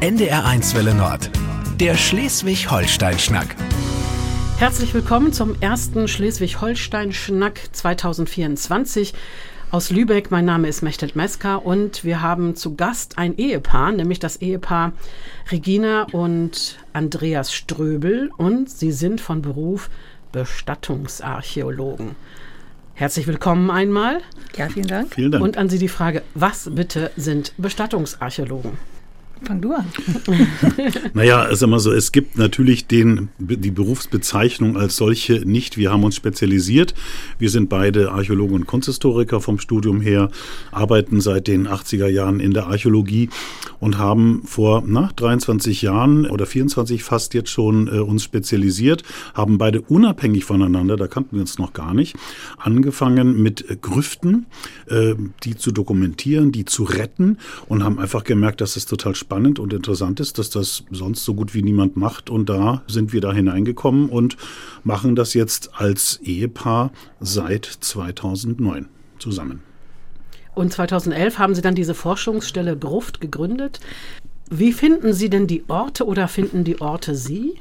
NDR1 Welle Nord. Der Schleswig-Holstein-Schnack. Herzlich willkommen zum ersten Schleswig-Holstein-Schnack 2024 aus Lübeck. Mein Name ist Mechtelt Meska und wir haben zu Gast ein Ehepaar, nämlich das Ehepaar Regina und Andreas Ströbel und sie sind von Beruf Bestattungsarchäologen. Herzlich willkommen einmal. Ja, vielen Dank. Vielen Dank. Und an Sie die Frage, was bitte sind Bestattungsarchäologen? Fang du an. Naja, ist immer so, es gibt natürlich den, die Berufsbezeichnung als solche nicht. Wir haben uns spezialisiert. Wir sind beide Archäologen und Kunsthistoriker vom Studium her, arbeiten seit den 80er Jahren in der Archäologie und haben vor na, 23 Jahren oder 24 fast jetzt schon äh, uns spezialisiert, haben beide unabhängig voneinander, da kannten wir uns noch gar nicht, angefangen mit äh, Grüften, äh, die zu dokumentieren, die zu retten und haben einfach gemerkt, dass es total spannend und interessant ist, dass das sonst so gut wie niemand macht. Und da sind wir da hineingekommen und machen das jetzt als Ehepaar seit 2009 zusammen. Und 2011 haben Sie dann diese Forschungsstelle Gruft gegründet. Wie finden Sie denn die Orte oder finden die Orte Sie?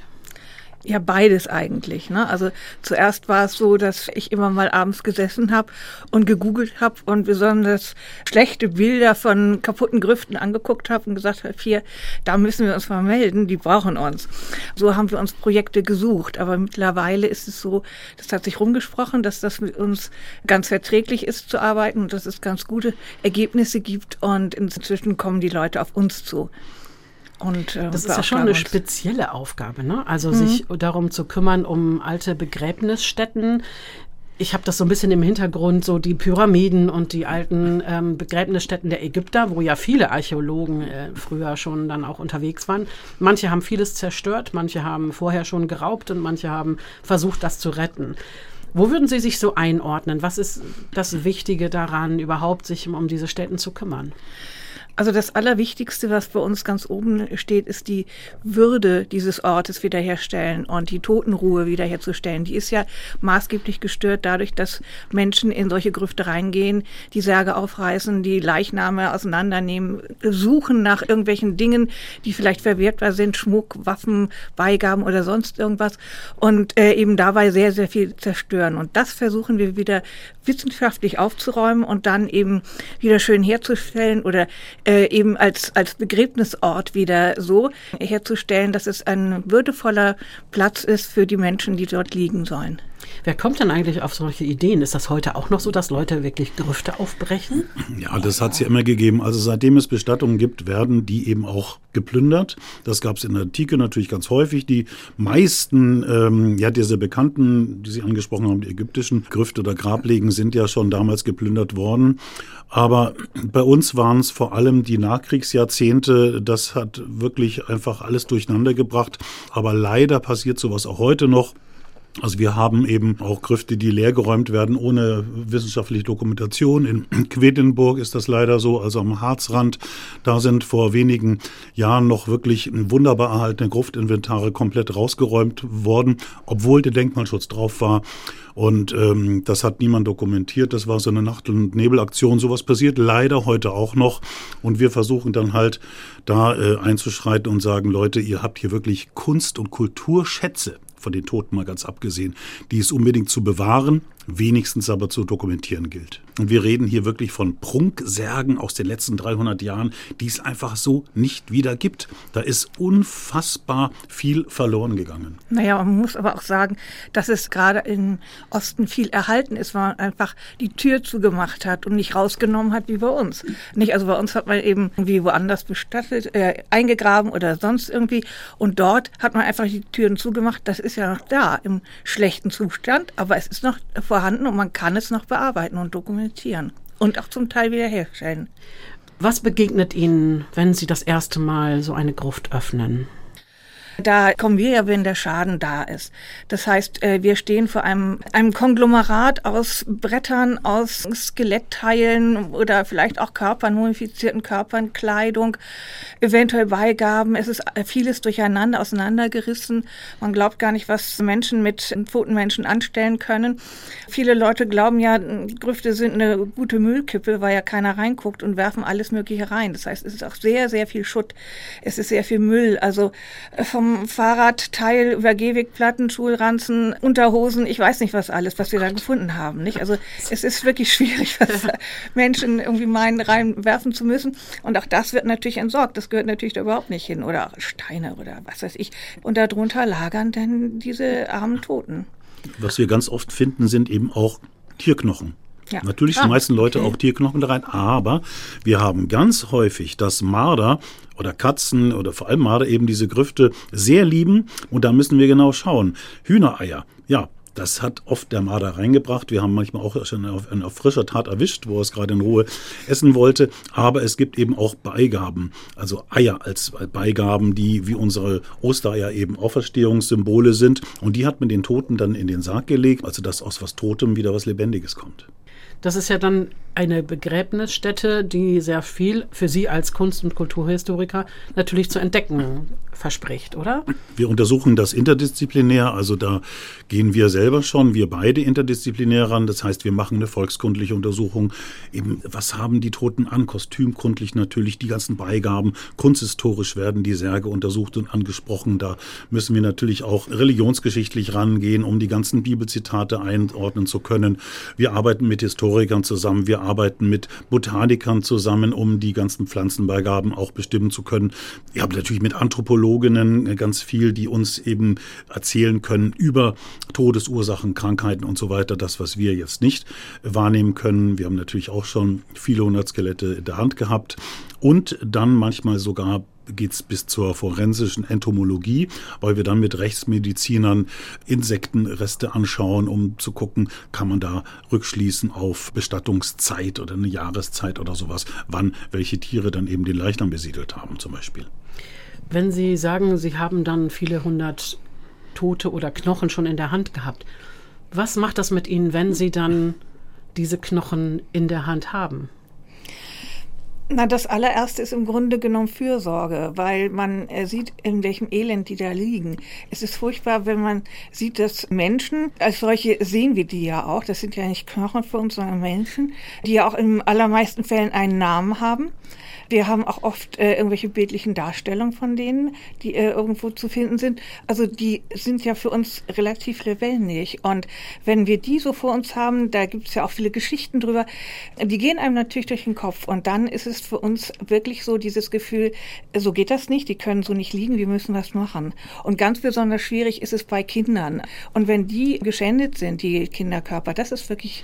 Ja, beides eigentlich. Ne? Also zuerst war es so, dass ich immer mal abends gesessen habe und gegoogelt habe und besonders schlechte Bilder von kaputten Grüften angeguckt habe und gesagt habe, hier, da müssen wir uns mal melden, die brauchen uns. So haben wir uns Projekte gesucht. Aber mittlerweile ist es so, das hat sich rumgesprochen, dass das mit uns ganz verträglich ist zu arbeiten und dass es ganz gute Ergebnisse gibt und inzwischen kommen die Leute auf uns zu. Und, äh, das ist ja schon eine spezielle Aufgabe, ne? Also mhm. sich darum zu kümmern um alte Begräbnisstätten. Ich habe das so ein bisschen im Hintergrund, so die Pyramiden und die alten ähm, Begräbnisstätten der Ägypter, wo ja viele Archäologen äh, früher schon dann auch unterwegs waren. Manche haben vieles zerstört, manche haben vorher schon geraubt und manche haben versucht, das zu retten. Wo würden Sie sich so einordnen? Was ist das Wichtige daran, überhaupt sich um diese Städten zu kümmern? Also das Allerwichtigste, was bei uns ganz oben steht, ist die Würde dieses Ortes wiederherstellen und die Totenruhe wiederherzustellen. Die ist ja maßgeblich gestört dadurch, dass Menschen in solche Grüfte reingehen, die Särge aufreißen, die Leichname auseinandernehmen, suchen nach irgendwelchen Dingen, die vielleicht verwertbar sind, Schmuck, Waffen, Beigaben oder sonst irgendwas und äh, eben dabei sehr, sehr viel zerstören. Und das versuchen wir wieder wissenschaftlich aufzuräumen und dann eben wieder schön herzustellen oder äh, eben als, als Begräbnisort wieder so herzustellen, dass es ein würdevoller Platz ist für die Menschen, die dort liegen sollen. Wer kommt denn eigentlich auf solche Ideen? Ist das heute auch noch so, dass Leute wirklich Grüfte aufbrechen? Ja, das hat es ja immer gegeben. Also seitdem es Bestattungen gibt, werden die eben auch geplündert. Das gab es in der Antike natürlich ganz häufig. Die meisten, ähm, ja, diese bekannten, die Sie angesprochen haben, die ägyptischen Grüfte oder Grablegen sind ja schon damals geplündert worden. Aber bei uns waren es vor allem die Nachkriegsjahrzehnte. Das hat wirklich einfach alles durcheinander gebracht. Aber leider passiert sowas auch heute noch. Also wir haben eben auch Grüfte, die leergeräumt werden ohne wissenschaftliche Dokumentation. In Quedlinburg ist das leider so, also am Harzrand. Da sind vor wenigen Jahren noch wirklich wunderbar erhaltene Gruftinventare komplett rausgeräumt worden, obwohl der Denkmalschutz drauf war. Und ähm, das hat niemand dokumentiert. Das war so eine Nacht- und Nebelaktion. Sowas passiert leider heute auch noch. Und wir versuchen dann halt da äh, einzuschreiten und sagen, Leute, ihr habt hier wirklich Kunst- und Kulturschätze von den Toten mal ganz abgesehen, die es unbedingt zu bewahren, wenigstens aber zu dokumentieren gilt. Und wir reden hier wirklich von Prunksärgen aus den letzten 300 Jahren, die es einfach so nicht wieder gibt. Da ist unfassbar viel verloren gegangen. Naja, man muss aber auch sagen, dass es gerade im Osten viel erhalten ist, weil man einfach die Tür zugemacht hat und nicht rausgenommen hat wie bei uns. Nicht, also bei uns hat man eben irgendwie woanders bestattet, äh, eingegraben oder sonst irgendwie. Und dort hat man einfach die Türen zugemacht. Das ist ja noch da im schlechten Zustand, aber es ist noch vorhanden und man kann es noch bearbeiten und dokumentieren und auch zum Teil wiederherstellen. Was begegnet Ihnen, wenn Sie das erste Mal so eine Gruft öffnen? Da kommen wir ja, wenn der Schaden da ist. Das heißt, äh, wir stehen vor einem, einem Konglomerat aus Brettern, aus Skelettteilen oder vielleicht auch Körpern, mumifizierten Körpern, Kleidung, eventuell Beigaben. Es ist vieles durcheinander, auseinandergerissen. Man glaubt gar nicht, was Menschen mit toten Menschen anstellen können. Viele Leute glauben ja, Grüfte sind eine gute Müllkippe, weil ja keiner reinguckt und werfen alles Mögliche rein. Das heißt, es ist auch sehr, sehr viel Schutt. Es ist sehr viel Müll. Also äh, vom Fahrradteil über Gehwegplatten, Schulranzen, Unterhosen, ich weiß nicht was alles, was wir da gefunden haben. Nicht? Also es ist wirklich schwierig, was Menschen irgendwie meinen, reinwerfen zu müssen. Und auch das wird natürlich entsorgt. Das gehört natürlich da überhaupt nicht hin. Oder Steine oder was weiß ich. Und darunter lagern dann diese armen Toten. Was wir ganz oft finden, sind eben auch Tierknochen. Ja. Natürlich ah, schmeißen Leute okay. auch Tierknochen da rein, aber wir haben ganz häufig, dass Marder oder Katzen oder vor allem Marder eben diese Grüfte sehr lieben und da müssen wir genau schauen. Hühnereier, ja, das hat oft der Marder reingebracht. Wir haben manchmal auch schon auf, auf frischer Tat erwischt, wo er es gerade in Ruhe essen wollte. Aber es gibt eben auch Beigaben, also Eier als Beigaben, die wie unsere Ostereier eben Auferstehungssymbole sind. Und die hat man den Toten dann in den Sarg gelegt, also dass aus was Totem wieder was Lebendiges kommt. Das ist ja dann eine Begräbnisstätte, die sehr viel für Sie als Kunst- und Kulturhistoriker natürlich zu entdecken verspricht, oder? Wir untersuchen das interdisziplinär, also da gehen wir selber schon, wir beide interdisziplinär ran. Das heißt, wir machen eine volkskundliche Untersuchung. Eben, was haben die Toten an? Kostümkundlich natürlich, die ganzen Beigaben. Kunsthistorisch werden die Särge untersucht und angesprochen. Da müssen wir natürlich auch religionsgeschichtlich rangehen, um die ganzen Bibelzitate einordnen zu können. Wir arbeiten mit Historikern zusammen. Wir arbeiten mit Botanikern zusammen, um die ganzen Pflanzenbeigaben auch bestimmen zu können. Ihr habt natürlich mit Anthropologen Psychologinnen äh, ganz viel, die uns eben erzählen können über Todesursachen, Krankheiten und so weiter. Das, was wir jetzt nicht wahrnehmen können. Wir haben natürlich auch schon viele hundert Skelette in der Hand gehabt und dann manchmal sogar geht es bis zur forensischen Entomologie, weil wir dann mit Rechtsmedizinern Insektenreste anschauen, um zu gucken, kann man da rückschließen auf Bestattungszeit oder eine Jahreszeit oder sowas, wann welche Tiere dann eben den Leichnam besiedelt haben zum Beispiel. Wenn Sie sagen, Sie haben dann viele hundert Tote oder Knochen schon in der Hand gehabt, was macht das mit Ihnen, wenn Sie dann diese Knochen in der Hand haben? Na, das allererste ist im Grunde genommen Fürsorge, weil man äh, sieht, in welchem Elend die da liegen. Es ist furchtbar, wenn man sieht, dass Menschen, als solche sehen wir die ja auch, das sind ja nicht Knochen für uns, sondern Menschen, die ja auch in allermeisten Fällen einen Namen haben. Wir haben auch oft äh, irgendwelche bildlichen Darstellungen von denen, die äh, irgendwo zu finden sind. Also die sind ja für uns relativ lebendig. Und wenn wir die so vor uns haben, da gibt es ja auch viele Geschichten drüber, die gehen einem natürlich durch den Kopf. Und dann ist es für uns wirklich so dieses Gefühl, so geht das nicht, die können so nicht liegen, wir müssen was machen. Und ganz besonders schwierig ist es bei Kindern. Und wenn die geschändet sind, die Kinderkörper, das ist wirklich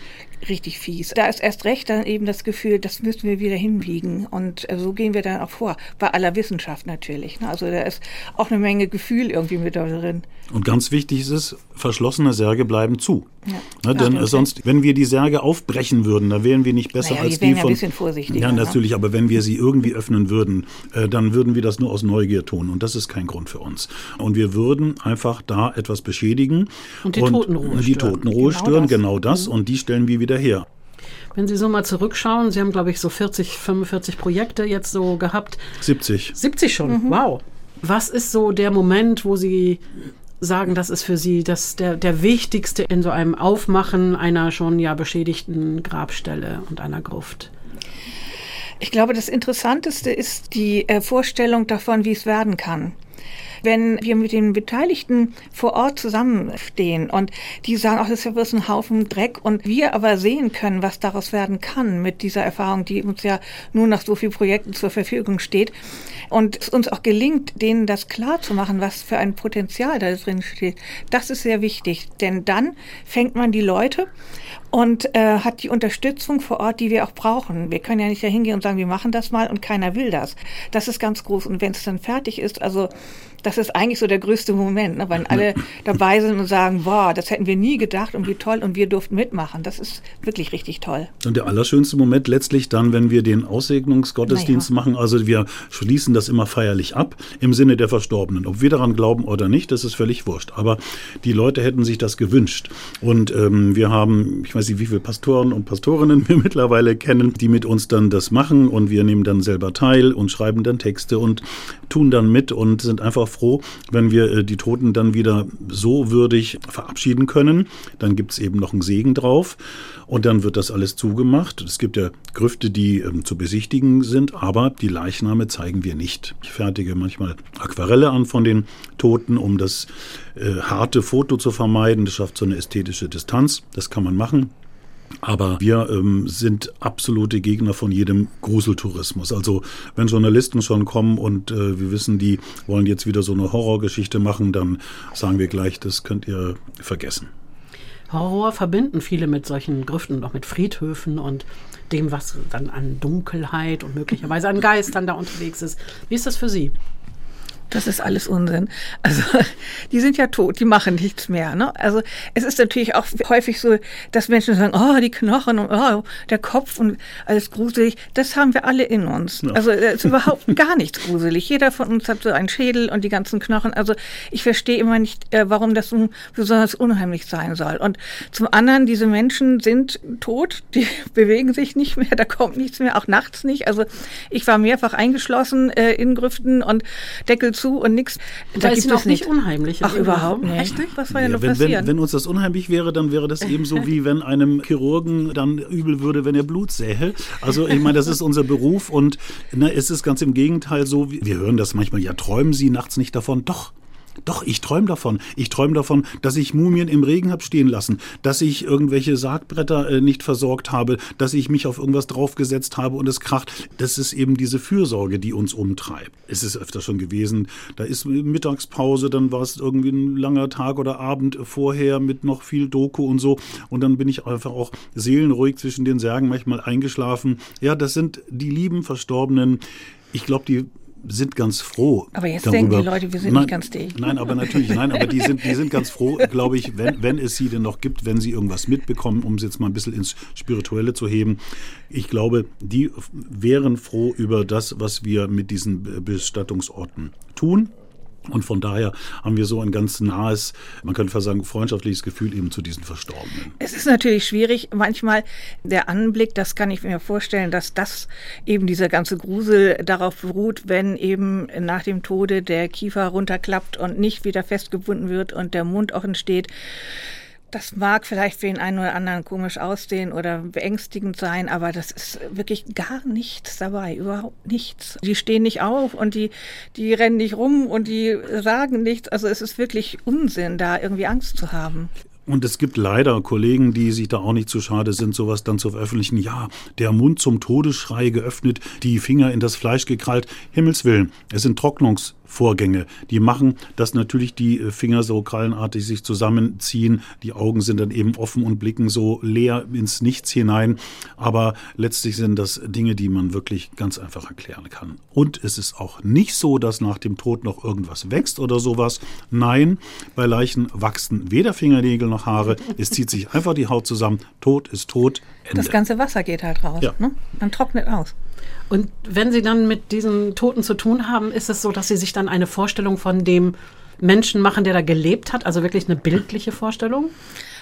richtig fies. Da ist erst recht dann eben das Gefühl, das müssen wir wieder hinbiegen. Und äh, so gehen wir dann auch vor. Bei aller Wissenschaft natürlich. Ne? Also da ist auch eine Menge Gefühl irgendwie mit drin. Und ganz wichtig ist es, verschlossene Särge bleiben zu. Ja. Ne, denn okay. sonst, wenn wir die Särge aufbrechen würden, dann wären wir nicht besser naja, als die von. Ja, ein bisschen vorsichtiger, ja, ne? natürlich, ne? aber wenn wir sie irgendwie öffnen würden, äh, dann würden wir das nur aus Neugier tun. Und das ist kein Grund für uns. Und wir würden einfach da etwas beschädigen. Und die und Totenruhe Die Totenruhe genau stören, das. genau das. Mhm. Und die stellen wir wieder her. Wenn Sie so mal zurückschauen, Sie haben, glaube ich, so 40, 45 Projekte jetzt so gehabt. 70. 70 schon, mhm. wow. Was ist so der Moment, wo Sie sagen, das ist für Sie das, der, der wichtigste in so einem Aufmachen einer schon ja beschädigten Grabstelle und einer Gruft? Ich glaube, das Interessanteste ist die äh, Vorstellung davon, wie es werden kann wenn wir mit den Beteiligten vor Ort zusammenstehen und die sagen, ach, das ist ja bloß ein Haufen Dreck und wir aber sehen können, was daraus werden kann mit dieser Erfahrung, die uns ja nur nach so vielen Projekten zur Verfügung steht und es uns auch gelingt, denen das klar zu machen, was für ein Potenzial da drin steht. Das ist sehr wichtig, denn dann fängt man die Leute und äh, hat die Unterstützung vor Ort, die wir auch brauchen. Wir können ja nicht da hingehen und sagen, wir machen das mal und keiner will das. Das ist ganz groß. Und wenn es dann fertig ist, also das ist eigentlich so der größte Moment, ne, wenn alle dabei sind und sagen, boah, das hätten wir nie gedacht und wie toll und wir durften mitmachen. Das ist wirklich richtig toll. Und der allerschönste Moment letztlich dann, wenn wir den Aussegnungsgottesdienst naja. machen. Also wir schließen das immer feierlich ab im Sinne der Verstorbenen. Ob wir daran glauben oder nicht, das ist völlig wurscht. Aber die Leute hätten sich das gewünscht. Und ähm, wir haben, ich weiß nicht, wie viele Pastoren und Pastorinnen wir mittlerweile kennen, die mit uns dann das machen und wir nehmen dann selber teil und schreiben dann Texte und tun dann mit und sind einfach froh, wenn wir äh, die Toten dann wieder so würdig verabschieden können. Dann gibt es eben noch einen Segen drauf und dann wird das alles zugemacht. Es gibt ja Grüfte, die ähm, zu besichtigen sind, aber die Leichname zeigen wir nicht. Ich fertige manchmal Aquarelle an von den Toten, um das äh, harte Foto zu vermeiden. Das schafft so eine ästhetische Distanz. Das kann man machen. Aber wir ähm, sind absolute Gegner von jedem Gruseltourismus. Also wenn Journalisten schon kommen und äh, wir wissen, die wollen jetzt wieder so eine Horrorgeschichte machen, dann sagen wir gleich, das könnt ihr vergessen. Horror verbinden viele mit solchen Grüften auch mit Friedhöfen und dem, was dann an Dunkelheit und möglicherweise an Geistern da unterwegs ist. Wie ist das für Sie? Das ist alles Unsinn. Also die sind ja tot, die machen nichts mehr. Ne? Also es ist natürlich auch häufig so, dass Menschen sagen, oh, die Knochen und oh, der Kopf und alles gruselig. Das haben wir alle in uns. Ja. Also es ist überhaupt gar nichts gruselig. Jeder von uns hat so einen Schädel und die ganzen Knochen. Also ich verstehe immer nicht, äh, warum das so besonders unheimlich sein soll. Und zum anderen, diese Menschen sind tot, die bewegen sich nicht mehr, da kommt nichts mehr, auch nachts nicht. Also ich war mehrfach eingeschlossen äh, in Grüften und Deckel zu und nichts. Da, ist es nicht unheimlich. Ach, überhaupt nicht. Echt nicht? Was war ja, ja noch wenn, passieren? Wenn, wenn uns das unheimlich wäre, dann wäre das ebenso wie wenn einem Chirurgen dann übel würde, wenn er Blut sähe. Also ich meine, das ist unser Beruf und na, es ist ganz im Gegenteil so, wir hören das manchmal, ja, träumen Sie nachts nicht davon? Doch, doch, ich träume davon. Ich träume davon, dass ich Mumien im Regen habe stehen lassen, dass ich irgendwelche Sargbretter äh, nicht versorgt habe, dass ich mich auf irgendwas draufgesetzt habe und es kracht. Das ist eben diese Fürsorge, die uns umtreibt. Es ist öfter schon gewesen, da ist Mittagspause, dann war es irgendwie ein langer Tag oder Abend vorher mit noch viel Doku und so. Und dann bin ich einfach auch seelenruhig zwischen den Särgen manchmal eingeschlafen. Ja, das sind die lieben Verstorbenen. Ich glaube, die sind ganz froh. Aber jetzt darüber. denken die Leute, wir sind nein, nicht ganz dicht. Nein, aber natürlich, nein, aber die sind, die sind ganz froh, glaube ich, wenn, wenn es sie denn noch gibt, wenn sie irgendwas mitbekommen, um es jetzt mal ein bisschen ins Spirituelle zu heben. Ich glaube, die wären froh über das, was wir mit diesen Bestattungsorten tun. Und von daher haben wir so ein ganz nahes, man könnte fast sagen, freundschaftliches Gefühl eben zu diesen Verstorbenen. Es ist natürlich schwierig, manchmal der Anblick, das kann ich mir vorstellen, dass das eben dieser ganze Grusel darauf beruht, wenn eben nach dem Tode der Kiefer runterklappt und nicht wieder festgebunden wird und der Mund auch entsteht. Das mag vielleicht für den einen oder anderen komisch aussehen oder beängstigend sein, aber das ist wirklich gar nichts dabei, überhaupt nichts. Die stehen nicht auf und die, die rennen nicht rum und die sagen nichts. Also es ist wirklich Unsinn, da irgendwie Angst zu haben. Und es gibt leider Kollegen, die sich da auch nicht zu schade sind, sowas dann zu veröffentlichen. Ja, der Mund zum Todesschrei geöffnet, die Finger in das Fleisch gekrallt. Himmels Willen, es sind Trocknungs- Vorgänge. Die machen, dass natürlich die äh, Finger so krallenartig sich zusammenziehen. Die Augen sind dann eben offen und blicken so leer ins Nichts hinein. Aber letztlich sind das Dinge, die man wirklich ganz einfach erklären kann. Und es ist auch nicht so, dass nach dem Tod noch irgendwas wächst oder sowas. Nein, bei Leichen wachsen weder Fingernägel noch Haare. Es zieht sich einfach die Haut zusammen. Tod ist tot. Ende. Das ganze Wasser geht halt raus. Ja. Ne? Man trocknet aus. Und wenn Sie dann mit diesen Toten zu tun haben, ist es so, dass Sie sich dann eine Vorstellung von dem Menschen machen, der da gelebt hat, also wirklich eine bildliche Vorstellung?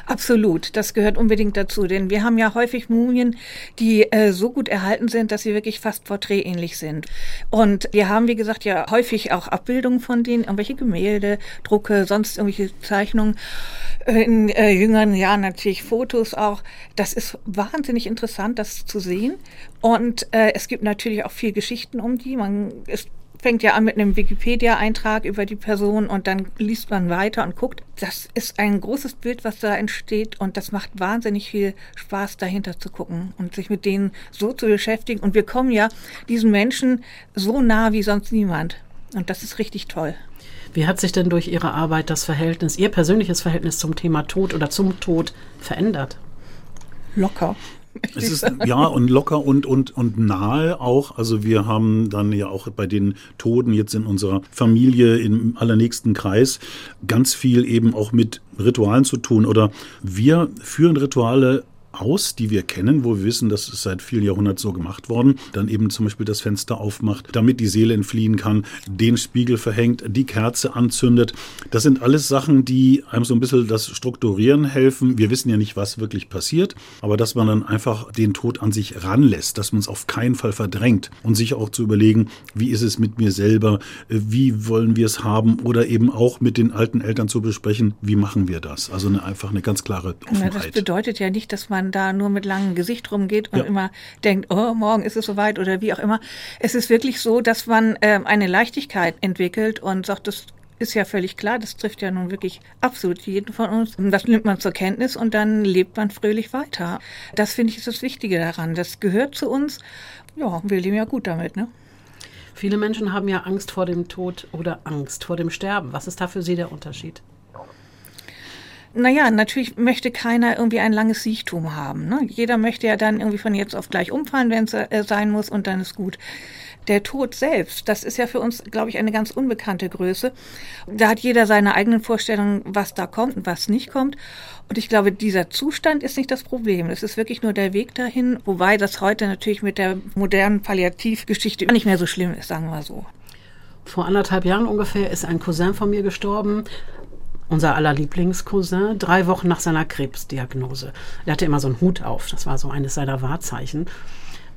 Absolut, das gehört unbedingt dazu, denn wir haben ja häufig Mumien, die äh, so gut erhalten sind, dass sie wirklich fast porträtähnlich sind. Und wir haben, wie gesagt, ja häufig auch Abbildungen von denen, irgendwelche Gemälde, Drucke, sonst irgendwelche Zeichnungen. In äh, jüngeren Jahren natürlich Fotos auch. Das ist wahnsinnig interessant, das zu sehen. Und äh, es gibt natürlich auch viel Geschichten um die. Man ist fängt ja an mit einem Wikipedia-Eintrag über die Person und dann liest man weiter und guckt. Das ist ein großes Bild, was da entsteht und das macht wahnsinnig viel Spaß, dahinter zu gucken und sich mit denen so zu beschäftigen. Und wir kommen ja diesen Menschen so nah wie sonst niemand. Und das ist richtig toll. Wie hat sich denn durch Ihre Arbeit das Verhältnis, Ihr persönliches Verhältnis zum Thema Tod oder zum Tod verändert? locker. Es ist ja und locker und, und, und nahe auch. Also wir haben dann ja auch bei den Toten jetzt in unserer Familie im allernächsten Kreis ganz viel eben auch mit Ritualen zu tun. Oder wir führen Rituale aus, die wir kennen, wo wir wissen, das ist seit vielen Jahrhunderten so gemacht worden. Dann eben zum Beispiel das Fenster aufmacht, damit die Seele entfliehen kann, den Spiegel verhängt, die Kerze anzündet. Das sind alles Sachen, die einem so ein bisschen das Strukturieren helfen. Wir wissen ja nicht, was wirklich passiert, aber dass man dann einfach den Tod an sich ranlässt, dass man es auf keinen Fall verdrängt und sich auch zu überlegen, wie ist es mit mir selber, wie wollen wir es haben oder eben auch mit den alten Eltern zu besprechen, wie machen wir das. Also eine, einfach eine ganz klare Offenheit. das bedeutet ja nicht, dass man man da nur mit langem Gesicht rumgeht und ja. immer denkt, oh, morgen ist es soweit oder wie auch immer. Es ist wirklich so, dass man äh, eine Leichtigkeit entwickelt und sagt, das ist ja völlig klar, das trifft ja nun wirklich absolut jeden von uns. Das nimmt man zur Kenntnis und dann lebt man fröhlich weiter. Das finde ich ist das Wichtige daran. Das gehört zu uns. Ja, wir leben ja gut damit, ne? Viele Menschen haben ja Angst vor dem Tod oder Angst vor dem Sterben. Was ist da für Sie der Unterschied? Naja, natürlich möchte keiner irgendwie ein langes Siechtum haben. Ne? Jeder möchte ja dann irgendwie von jetzt auf gleich umfallen, wenn es äh, sein muss, und dann ist gut. Der Tod selbst, das ist ja für uns, glaube ich, eine ganz unbekannte Größe. Da hat jeder seine eigenen Vorstellungen, was da kommt und was nicht kommt. Und ich glaube, dieser Zustand ist nicht das Problem. Es ist wirklich nur der Weg dahin, wobei das heute natürlich mit der modernen Palliativgeschichte nicht mehr so schlimm ist, sagen wir so. Vor anderthalb Jahren ungefähr ist ein Cousin von mir gestorben unser aller Lieblingscousin, drei Wochen nach seiner Krebsdiagnose. Er hatte immer so einen Hut auf, das war so eines seiner Wahrzeichen.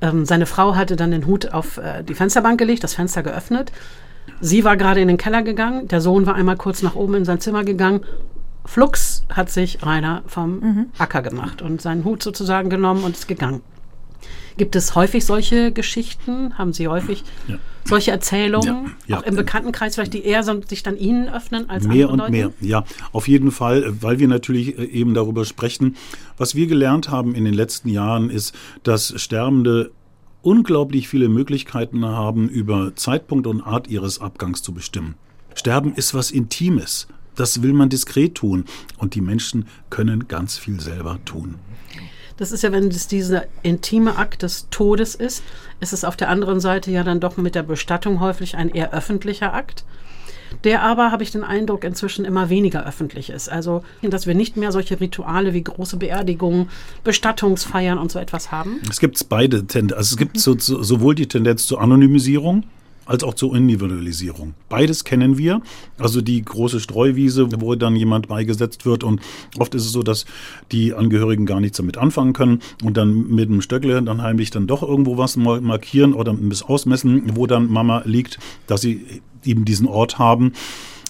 Ähm, seine Frau hatte dann den Hut auf äh, die Fensterbank gelegt, das Fenster geöffnet. Sie war gerade in den Keller gegangen, der Sohn war einmal kurz nach oben in sein Zimmer gegangen. Flux hat sich Rainer vom mhm. Acker gemacht und seinen Hut sozusagen genommen und ist gegangen. Gibt es häufig solche Geschichten? Haben Sie häufig ja. solche Erzählungen? Ja, ja. Auch im Bekanntenkreis vielleicht, die eher sich dann Ihnen öffnen als Mehr und Leute? mehr, ja. Auf jeden Fall, weil wir natürlich äh, eben darüber sprechen. Was wir gelernt haben in den letzten Jahren ist, dass Sterbende unglaublich viele Möglichkeiten haben, über Zeitpunkt und Art ihres Abgangs zu bestimmen. Sterben ist was Intimes. Das will man diskret tun. Und die Menschen können ganz viel selber tun. Das ist ja, wenn es dieser intime Akt des Todes ist, ist es auf der anderen Seite ja dann doch mit der Bestattung häufig ein eher öffentlicher Akt der aber, habe ich den Eindruck, inzwischen immer weniger öffentlich ist. Also, dass wir nicht mehr solche Rituale wie große Beerdigungen, Bestattungsfeiern und so etwas haben. Es gibt beide Tendenzen. Also es gibt so, so, sowohl die Tendenz zur Anonymisierung, als auch zur Individualisierung. Beides kennen wir. Also die große Streuwiese, wo dann jemand beigesetzt wird und oft ist es so, dass die Angehörigen gar nichts damit anfangen können und dann mit dem Stöckle dann heimlich dann doch irgendwo was markieren oder ein bisschen ausmessen, wo dann Mama liegt, dass sie eben diesen Ort haben.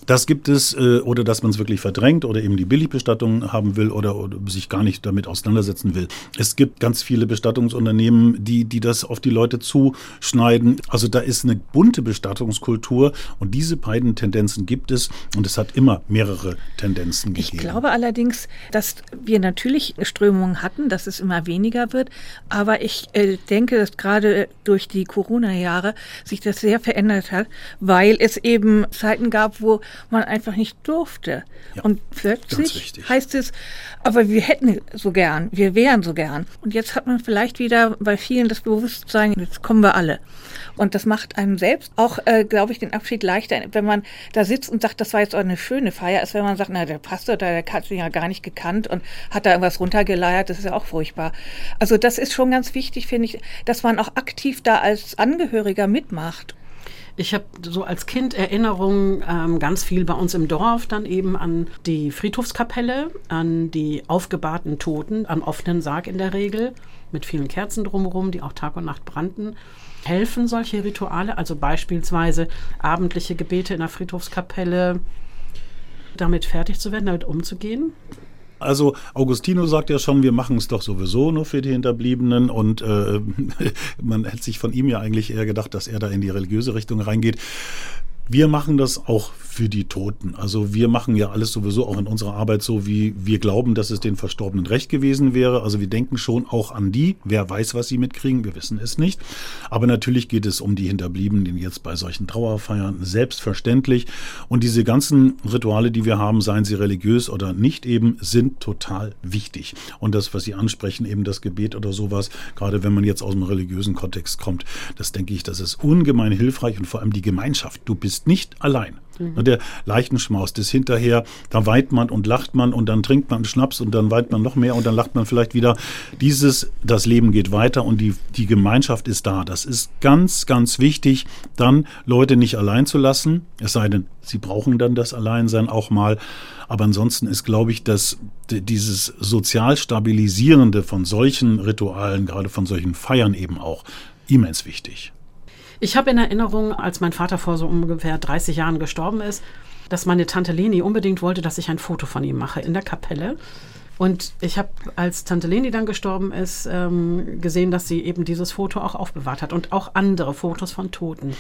Das gibt es, äh, oder dass man es wirklich verdrängt oder eben die Billigbestattung haben will oder, oder, sich gar nicht damit auseinandersetzen will. Es gibt ganz viele Bestattungsunternehmen, die, die das auf die Leute zuschneiden. Also da ist eine bunte Bestattungskultur und diese beiden Tendenzen gibt es und es hat immer mehrere Tendenzen gegeben. Ich glaube allerdings, dass wir natürlich Strömungen hatten, dass es immer weniger wird, aber ich äh, denke, dass gerade durch die Corona-Jahre sich das sehr verändert hat, weil es eben Zeiten gab, wo man einfach nicht durfte. Ja, und plötzlich heißt es, aber wir hätten so gern, wir wären so gern. Und jetzt hat man vielleicht wieder bei vielen das Bewusstsein, jetzt kommen wir alle. Und das macht einem selbst auch, äh, glaube ich, den Abschied leichter, wenn man da sitzt und sagt, das war jetzt auch eine schöne Feier, als wenn man sagt, na, der Pastor, der hat ihn ja gar nicht gekannt und hat da irgendwas runtergeleiert, das ist ja auch furchtbar. Also das ist schon ganz wichtig, finde ich, dass man auch aktiv da als Angehöriger mitmacht. Ich habe so als Kind Erinnerungen ähm, ganz viel bei uns im Dorf dann eben an die Friedhofskapelle, an die aufgebahrten Toten, am offenen Sarg in der Regel, mit vielen Kerzen drumherum, die auch Tag und Nacht brannten. Helfen solche Rituale, also beispielsweise abendliche Gebete in der Friedhofskapelle, damit fertig zu werden, damit umzugehen? Also Augustino sagt ja schon, wir machen es doch sowieso nur für die Hinterbliebenen und äh, man hätte sich von ihm ja eigentlich eher gedacht, dass er da in die religiöse Richtung reingeht. Wir machen das auch für die Toten. Also wir machen ja alles sowieso auch in unserer Arbeit so, wie wir glauben, dass es den Verstorbenen recht gewesen wäre. Also wir denken schon auch an die. Wer weiß, was sie mitkriegen, wir wissen es nicht. Aber natürlich geht es um die Hinterbliebenen jetzt bei solchen Trauerfeiern, selbstverständlich. Und diese ganzen Rituale, die wir haben, seien sie religiös oder nicht eben, sind total wichtig. Und das, was Sie ansprechen, eben das Gebet oder sowas, gerade wenn man jetzt aus dem religiösen Kontext kommt, das denke ich, das ist ungemein hilfreich und vor allem die Gemeinschaft. Du bist nicht allein. Mhm. Der Leichenschmaus, das hinterher, da weint man und lacht man und dann trinkt man Schnaps und dann weint man noch mehr und dann lacht man vielleicht wieder. Dieses, das Leben geht weiter und die, die Gemeinschaft ist da. Das ist ganz, ganz wichtig, dann Leute nicht allein zu lassen, es sei denn, sie brauchen dann das Alleinsein auch mal. Aber ansonsten ist, glaube ich, dass dieses sozial stabilisierende von solchen Ritualen, gerade von solchen Feiern eben auch, immens wichtig. Ich habe in Erinnerung, als mein Vater vor so ungefähr 30 Jahren gestorben ist, dass meine Tante Leni unbedingt wollte, dass ich ein Foto von ihm mache in der Kapelle. Und ich habe, als Tante Leni dann gestorben ist, ähm, gesehen, dass sie eben dieses Foto auch aufbewahrt hat und auch andere Fotos von Toten.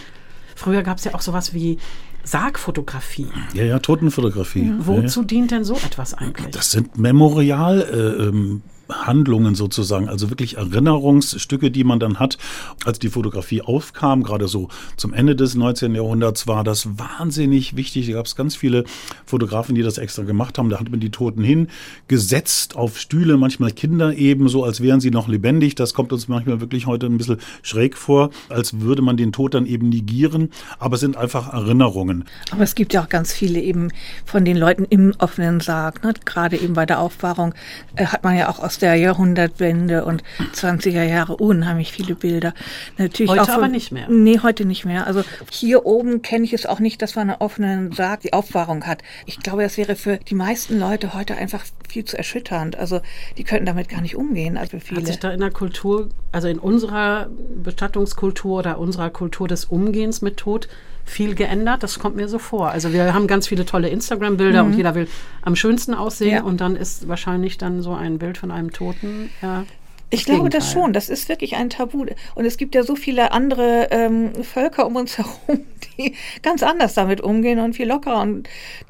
Früher gab es ja auch sowas wie Sargfotografie. Ja, ja, Totenfotografie. Ja. Wozu ja, ja. dient denn so etwas eigentlich? Das sind Memorial. Äh, ähm Handlungen sozusagen, also wirklich Erinnerungsstücke, die man dann hat. Als die Fotografie aufkam, gerade so zum Ende des 19. Jahrhunderts, war das wahnsinnig wichtig. Da gab es ganz viele Fotografen, die das extra gemacht haben. Da hat man die Toten hingesetzt auf Stühle, manchmal Kinder eben, so als wären sie noch lebendig. Das kommt uns manchmal wirklich heute ein bisschen schräg vor, als würde man den Tod dann eben negieren. Aber es sind einfach Erinnerungen. Aber es gibt ja auch ganz viele eben von den Leuten im offenen Sarg. Ne? Gerade eben bei der Aufbahrung äh, hat man ja auch aus der Jahrhundertwende und 20er Jahre unheimlich viele Bilder. Natürlich heute auch von, aber nicht mehr. Nee, heute nicht mehr. Also hier oben kenne ich es auch nicht, dass man einen offenen Sarg, die Aufwahrung hat. Ich glaube, das wäre für die meisten Leute heute einfach viel zu erschütternd. Also die könnten damit gar nicht umgehen. Also viele. Hat sich da in der Kultur, also in unserer Bestattungskultur oder unserer Kultur des Umgehens mit Tod viel geändert. Das kommt mir so vor. Also wir haben ganz viele tolle Instagram-Bilder mhm. und jeder will am schönsten aussehen ja. und dann ist wahrscheinlich dann so ein Bild von einem Toten ja, ich glaube Gegenteil. das schon. Das ist wirklich ein Tabu. Und es gibt ja so viele andere ähm, Völker um uns herum, die ganz anders damit umgehen und viel lockerer. Und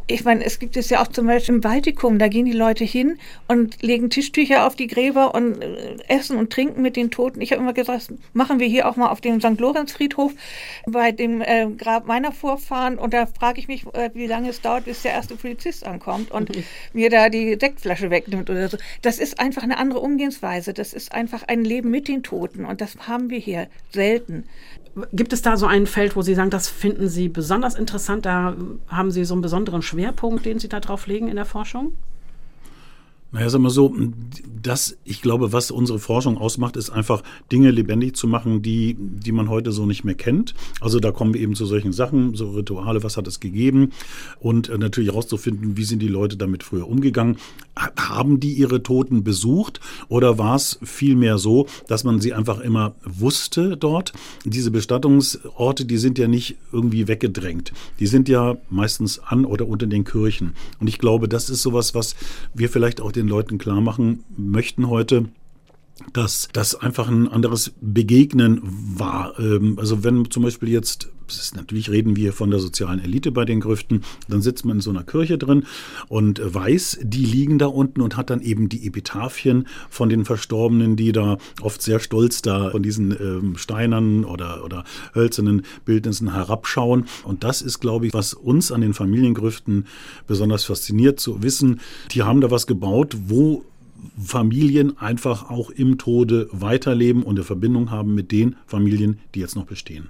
ich meine, es gibt es ja auch zum Beispiel im Baltikum, da gehen die Leute hin und legen Tischtücher auf die Gräber und äh, essen und trinken mit den Toten. Ich habe immer gesagt, das machen wir hier auch mal auf dem St. Lorenz-Friedhof bei dem äh, Grab meiner Vorfahren. Und da frage ich mich, äh, wie lange es dauert, bis der erste Polizist ankommt und mhm. mir da die Sektflasche wegnimmt oder so. Das ist einfach eine andere Umgehensweise. Das ist ist einfach ein Leben mit den Toten und das haben wir hier selten. Gibt es da so ein Feld, wo Sie sagen, das finden Sie besonders interessant? Da haben Sie so einen besonderen Schwerpunkt, den Sie da drauf legen in der Forschung? Naja, sagen wir so, das, ich glaube, was unsere Forschung ausmacht, ist einfach Dinge lebendig zu machen, die, die man heute so nicht mehr kennt. Also da kommen wir eben zu solchen Sachen, so Rituale, was hat es gegeben und äh, natürlich herauszufinden, wie sind die Leute damit früher umgegangen. Haben die ihre Toten besucht oder war es vielmehr so, dass man sie einfach immer wusste dort? Diese Bestattungsorte, die sind ja nicht irgendwie weggedrängt. Die sind ja meistens an oder unter den Kirchen. Und ich glaube, das ist sowas, was wir vielleicht auch den Leuten klar machen möchten heute, dass das einfach ein anderes Begegnen war. Ähm, also wenn zum Beispiel jetzt, natürlich reden wir von der sozialen Elite bei den Grüften, dann sitzt man in so einer Kirche drin und weiß, die liegen da unten und hat dann eben die Epitaphien von den Verstorbenen, die da oft sehr stolz da von diesen ähm, steinernen oder, oder hölzernen Bildnissen herabschauen. Und das ist, glaube ich, was uns an den Familiengrüften besonders fasziniert, zu wissen, die haben da was gebaut, wo Familien einfach auch im Tode weiterleben und eine Verbindung haben mit den Familien, die jetzt noch bestehen.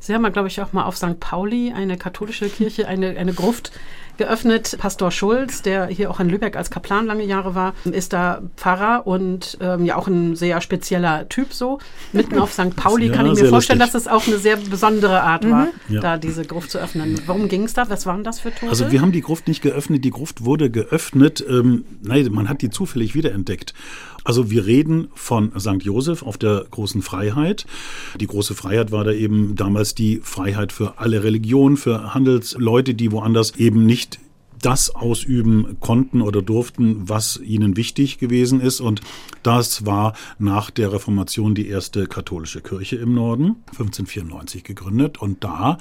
Sie haben, glaube ich, auch mal auf St. Pauli, eine katholische Kirche, eine, eine Gruft geöffnet. Pastor Schulz, der hier auch in Lübeck als Kaplan lange Jahre war, ist da Pfarrer und ähm, ja auch ein sehr spezieller Typ so. Mitten auf St. Pauli ja, kann ich mir vorstellen, lustig. dass es auch eine sehr besondere Art mhm. war, ja. da diese Gruft zu öffnen. Worum ging es da? Was waren das für Tote? Also wir haben die Gruft nicht geöffnet. Die Gruft wurde geöffnet. Ähm, nein, man hat die zufällig wiederentdeckt. Also wir reden von St. Josef auf der großen Freiheit. Die große Freiheit war da eben damals die Freiheit für alle Religionen, für Handelsleute, die woanders eben nicht das ausüben konnten oder durften, was ihnen wichtig gewesen ist. Und Das war nach der Reformation die erste katholische Kirche im Norden, 1594 gegründet. Und da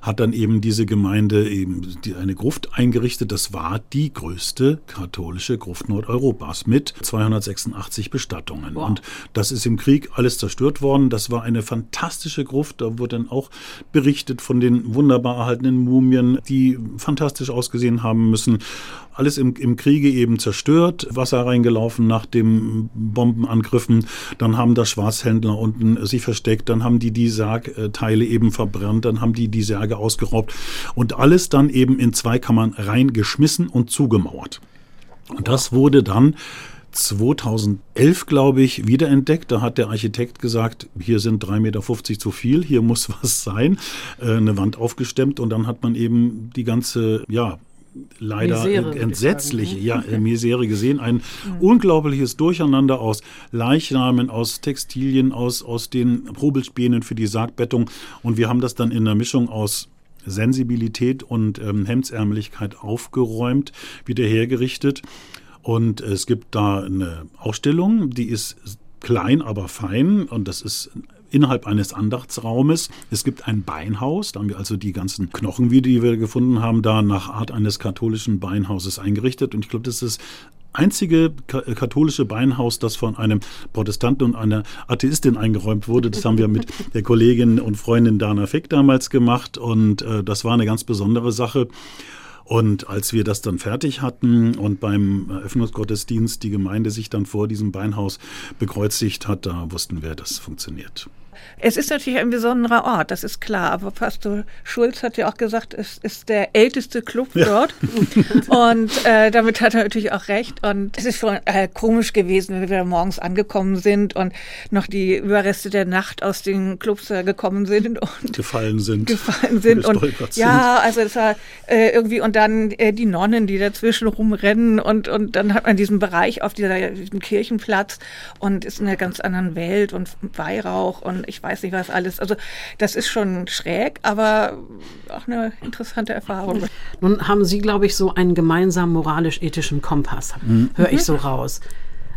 hat dann eben diese Gemeinde eben eine Gruft eingerichtet. Das war die größte katholische Gruft Nordeuropas mit 286 Bestattungen. Wow. Und das ist im Krieg alles zerstört worden. Das war eine fantastische Gruft. Da wurde dann auch berichtet von den wunderbar erhaltenen Mumien, die fantastisch ausgesehen haben müssen. Alles im, im Kriege eben zerstört, Wasser reingelaufen nach den Bombenangriffen. Dann haben da Schwarzhändler unten sich versteckt. Dann haben die die Sargteile eben verbrannt. Dann haben die die Särge ausgeraubt. Und alles dann eben in zwei Kammern reingeschmissen und zugemauert. Und das wurde dann 2011, glaube ich, wiederentdeckt. Da hat der Architekt gesagt, hier sind 3,50 Meter zu viel, hier muss was sein. Äh, eine Wand aufgestemmt und dann hat man eben die ganze, ja, leider Misere, entsetzliche ne? ja, äh, Misere gesehen. Ein mhm. unglaubliches Durcheinander aus Leichnamen, aus Textilien, aus, aus den Probelspänen für die Sargbettung. Und wir haben das dann in der Mischung aus Sensibilität und ähm, Hemdsärmeligkeit aufgeräumt, wieder hergerichtet. Und es gibt da eine Ausstellung, die ist klein, aber fein. Und das ist innerhalb eines Andachtsraumes. Es gibt ein Beinhaus, da haben wir also die ganzen Knochen, wie die wir gefunden haben, da nach Art eines katholischen Beinhauses eingerichtet. Und ich glaube, das ist einzige katholische Beinhaus, das von einem Protestanten und einer Atheistin eingeräumt wurde. Das haben wir mit der Kollegin und Freundin Dana Fick damals gemacht und äh, das war eine ganz besondere Sache. Und als wir das dann fertig hatten und beim Eröffnungsgottesdienst die Gemeinde sich dann vor diesem Beinhaus bekreuzigt hat, da wussten wir, das funktioniert. Es ist natürlich ein besonderer Ort, das ist klar. Aber Pastor Schulz hat ja auch gesagt, es ist der älteste Club ja. dort. und äh, damit hat er natürlich auch recht. Und es ist schon äh, komisch gewesen, wenn wir morgens angekommen sind und noch die Überreste der Nacht aus den Clubs äh, gekommen sind und gefallen sind. Gefallen sind. Und, ja, also es war äh, irgendwie und dann äh, die Nonnen, die dazwischen rumrennen und und dann hat man diesen Bereich auf dieser, diesem Kirchenplatz und ist in einer ganz anderen Welt und Weihrauch und ich weiß nicht was alles. Also das ist schon schräg, aber auch eine interessante Erfahrung. Nun haben Sie, glaube ich, so einen gemeinsamen moralisch-ethischen Kompass, mhm. höre ich so raus.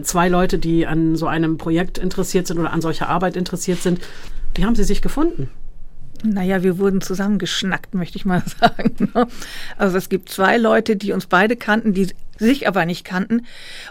Zwei Leute, die an so einem Projekt interessiert sind oder an solcher Arbeit interessiert sind, die haben Sie sich gefunden. Naja, wir wurden zusammengeschnackt, möchte ich mal sagen. Also es gibt zwei Leute, die uns beide kannten, die sich aber nicht kannten.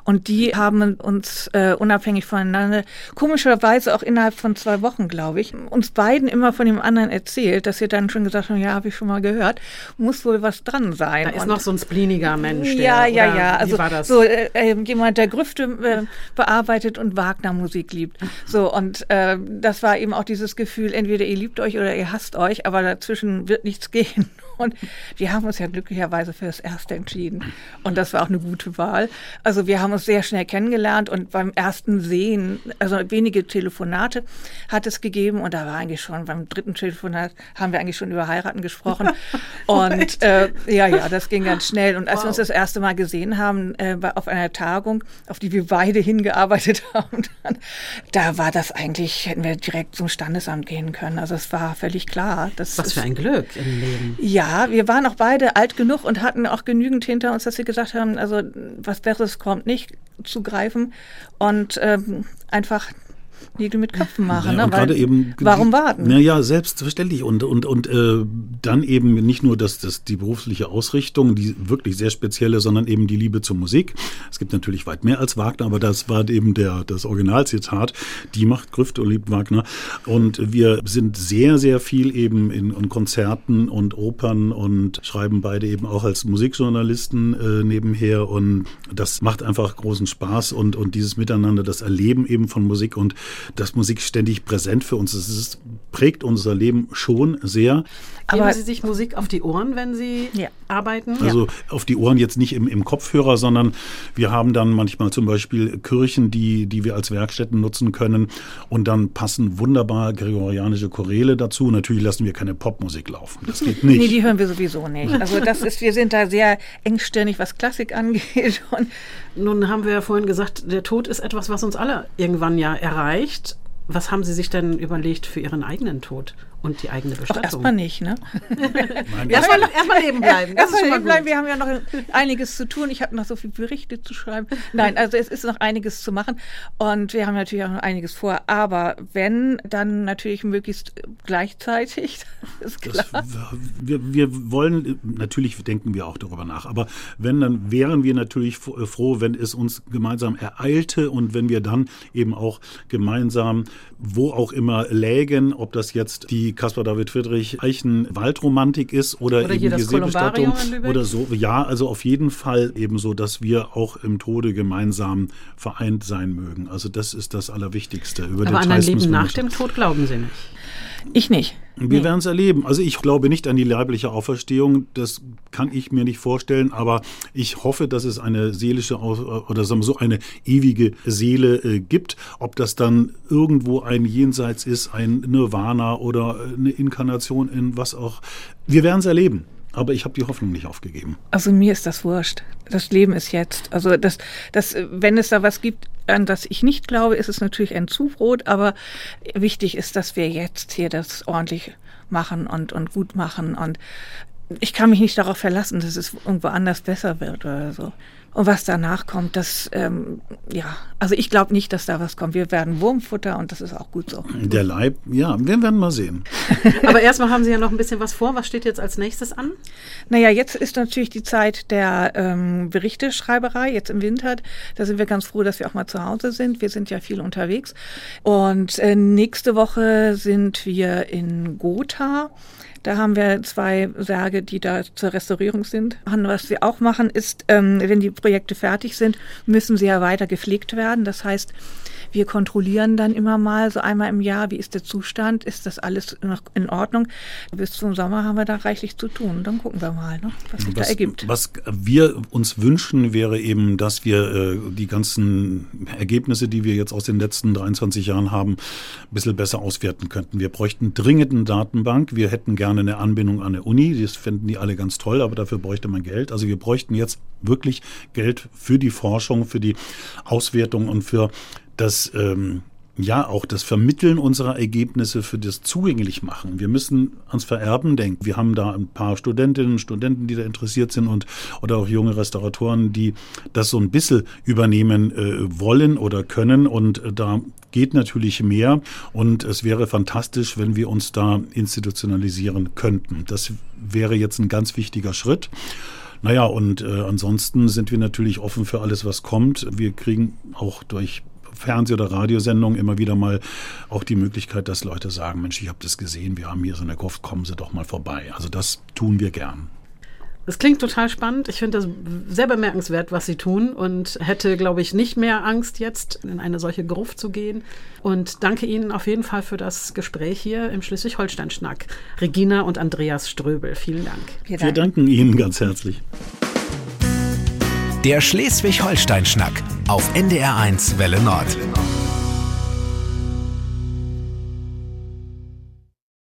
Und die haben uns äh, unabhängig voneinander, komischerweise auch innerhalb von zwei Wochen, glaube ich, uns beiden immer von dem anderen erzählt, dass sie dann schon gesagt haben, ja, habe ich schon mal gehört, muss wohl was dran sein. Da ist und, noch so ein spleeniger Mensch. Der, ja, ja, ja. Also so äh, äh, jemand, der Grüfte äh, bearbeitet und Wagner-Musik liebt. So und äh, das war eben auch dieses Gefühl, entweder ihr liebt euch oder ihr hasst euch, aber dazwischen wird nichts gehen. Und wir haben uns ja glücklicherweise für das Erste entschieden. Und das war auch eine gute Wahl. Also wir haben uns sehr schnell kennengelernt und beim ersten Sehen, also wenige Telefonate hat es gegeben und da war eigentlich schon, beim dritten Telefonat haben wir eigentlich schon über Heiraten gesprochen. und äh, ja, ja, das ging ganz schnell. Und als wow. wir uns das erste Mal gesehen haben, äh, auf einer Tagung, auf die wir beide hingearbeitet haben, dann, da war das eigentlich, hätten wir direkt zum Standesamt gehen können. Also es war völlig klar. Was für ein Glück im Leben. Ja, wir waren auch beide alt genug und hatten auch genügend hinter uns, dass wir gesagt haben, also was Besseres kommt nicht zu greifen. Und ähm, einfach Nägel mit Köpfen machen. Ja, ne? gerade eben, warum warten? Naja, selbstverständlich. Und, und, und äh, dann eben nicht nur das, das, die berufliche Ausrichtung, die wirklich sehr spezielle, sondern eben die Liebe zur Musik. Es gibt natürlich weit mehr als Wagner, aber das war eben der, das Originalzitat. Die macht Grüfte und liebt Wagner. Und wir sind sehr, sehr viel eben in, in Konzerten und Opern und schreiben beide eben auch als Musikjournalisten äh, nebenher. Und das macht einfach großen Spaß und, und dieses Miteinander, das Erleben eben von Musik und dass Musik ständig präsent für uns ist. Es prägt unser Leben schon sehr. Aber Geben Sie sich Musik auf die Ohren, wenn Sie ja. arbeiten? Also auf die Ohren jetzt nicht im, im Kopfhörer, sondern wir haben dann manchmal zum Beispiel Kirchen, die, die wir als Werkstätten nutzen können. Und dann passen wunderbar gregorianische Choräle dazu. Natürlich lassen wir keine Popmusik laufen. Das geht nicht. Nee, die hören wir sowieso nicht. Also das ist, wir sind da sehr engstirnig, was Klassik angeht. Und Nun haben wir ja vorhin gesagt, der Tod ist etwas, was uns alle irgendwann ja erreicht. Was haben Sie sich denn überlegt für Ihren eigenen Tod? Und die eigene Bestattung. Erstmal nicht, ne? erstmal erst leben bleiben. Das erstmal leben bleiben. Wir haben ja noch einiges zu tun. Ich habe noch so viele Berichte zu schreiben. Nein, also es ist noch einiges zu machen. Und wir haben natürlich auch noch einiges vor. Aber wenn, dann natürlich möglichst gleichzeitig. ist klar. Das, wir, wir wollen, natürlich denken wir auch darüber nach. Aber wenn, dann wären wir natürlich froh, wenn es uns gemeinsam ereilte und wenn wir dann eben auch gemeinsam, wo auch immer lägen, ob das jetzt die Caspar David Friedrich Eichen-Waldromantik ist oder, oder eben die Seebestattung oder so. Ja, also auf jeden Fall eben so, dass wir auch im Tode gemeinsam vereint sein mögen. Also das ist das Allerwichtigste. Über Aber an ein Leben nach dem Tod glauben Sie nicht? Ich nicht. Wir nee. werden es erleben. Also ich glaube nicht an die leibliche Auferstehung. Das kann ich mir nicht vorstellen. Aber ich hoffe, dass es eine seelische oder sagen wir so eine ewige Seele äh, gibt. Ob das dann irgendwo ein Jenseits ist, ein Nirvana oder eine Inkarnation in was auch. Wir werden es erleben. Aber ich habe die Hoffnung nicht aufgegeben. Also mir ist das wurscht. Das Leben ist jetzt. Also das, das, wenn es da was gibt, an das ich nicht glaube, ist es natürlich ein Zubrot. Aber wichtig ist, dass wir jetzt hier das ordentlich machen und, und gut machen. Und ich kann mich nicht darauf verlassen, dass es irgendwo anders besser wird oder so. Und was danach kommt, das, ähm, ja, also ich glaube nicht, dass da was kommt. Wir werden Wurmfutter und das ist auch gut so. Der Leib, ja, wir werden mal sehen. Aber erstmal haben Sie ja noch ein bisschen was vor. Was steht jetzt als nächstes an? Naja, jetzt ist natürlich die Zeit der ähm, Berichteschreiberei, jetzt im Winter. Da sind wir ganz froh, dass wir auch mal zu Hause sind. Wir sind ja viel unterwegs. Und äh, nächste Woche sind wir in Gotha. Da haben wir zwei Särge, die da zur Restaurierung sind. Und was wir auch machen, ist, ähm, wenn die Projekte fertig sind, müssen sie ja weiter gepflegt werden. Das heißt, wir kontrollieren dann immer mal so einmal im Jahr, wie ist der Zustand, ist das alles noch in Ordnung. Bis zum Sommer haben wir da reichlich zu tun. Dann gucken wir mal, ne, was sich was, da ergibt. Was wir uns wünschen, wäre eben, dass wir äh, die ganzen Ergebnisse, die wir jetzt aus den letzten 23 Jahren haben, ein bisschen besser auswerten könnten. Wir bräuchten dringend eine Datenbank. Wir hätten gerne eine Anbindung an eine Uni. Das fänden die alle ganz toll, aber dafür bräuchte man Geld. Also wir bräuchten jetzt wirklich Geld für die Forschung, für die Auswertung und für das ähm, ja auch das Vermitteln unserer Ergebnisse für das zugänglich machen. Wir müssen ans Vererben denken. Wir haben da ein paar Studentinnen und Studenten, die da interessiert sind und oder auch junge Restauratoren, die das so ein bisschen übernehmen äh, wollen oder können und äh, da geht natürlich mehr und es wäre fantastisch, wenn wir uns da institutionalisieren könnten. Das wäre jetzt ein ganz wichtiger Schritt. Naja, und äh, ansonsten sind wir natürlich offen für alles, was kommt. Wir kriegen auch durch Fernseh- oder Radiosendungen immer wieder mal auch die Möglichkeit, dass Leute sagen, Mensch, ich habe das gesehen, wir haben hier so eine Gruft, kommen Sie doch mal vorbei. Also das tun wir gern. Das klingt total spannend. Ich finde das sehr bemerkenswert, was Sie tun und hätte, glaube ich, nicht mehr Angst, jetzt in eine solche Gruft zu gehen. Und danke Ihnen auf jeden Fall für das Gespräch hier im Schleswig-Holstein-Schnack. Regina und Andreas Ströbel, vielen Dank. Wir danken Ihnen ganz herzlich. Der Schleswig-Holstein-Schnack auf NDR1 Welle Nord.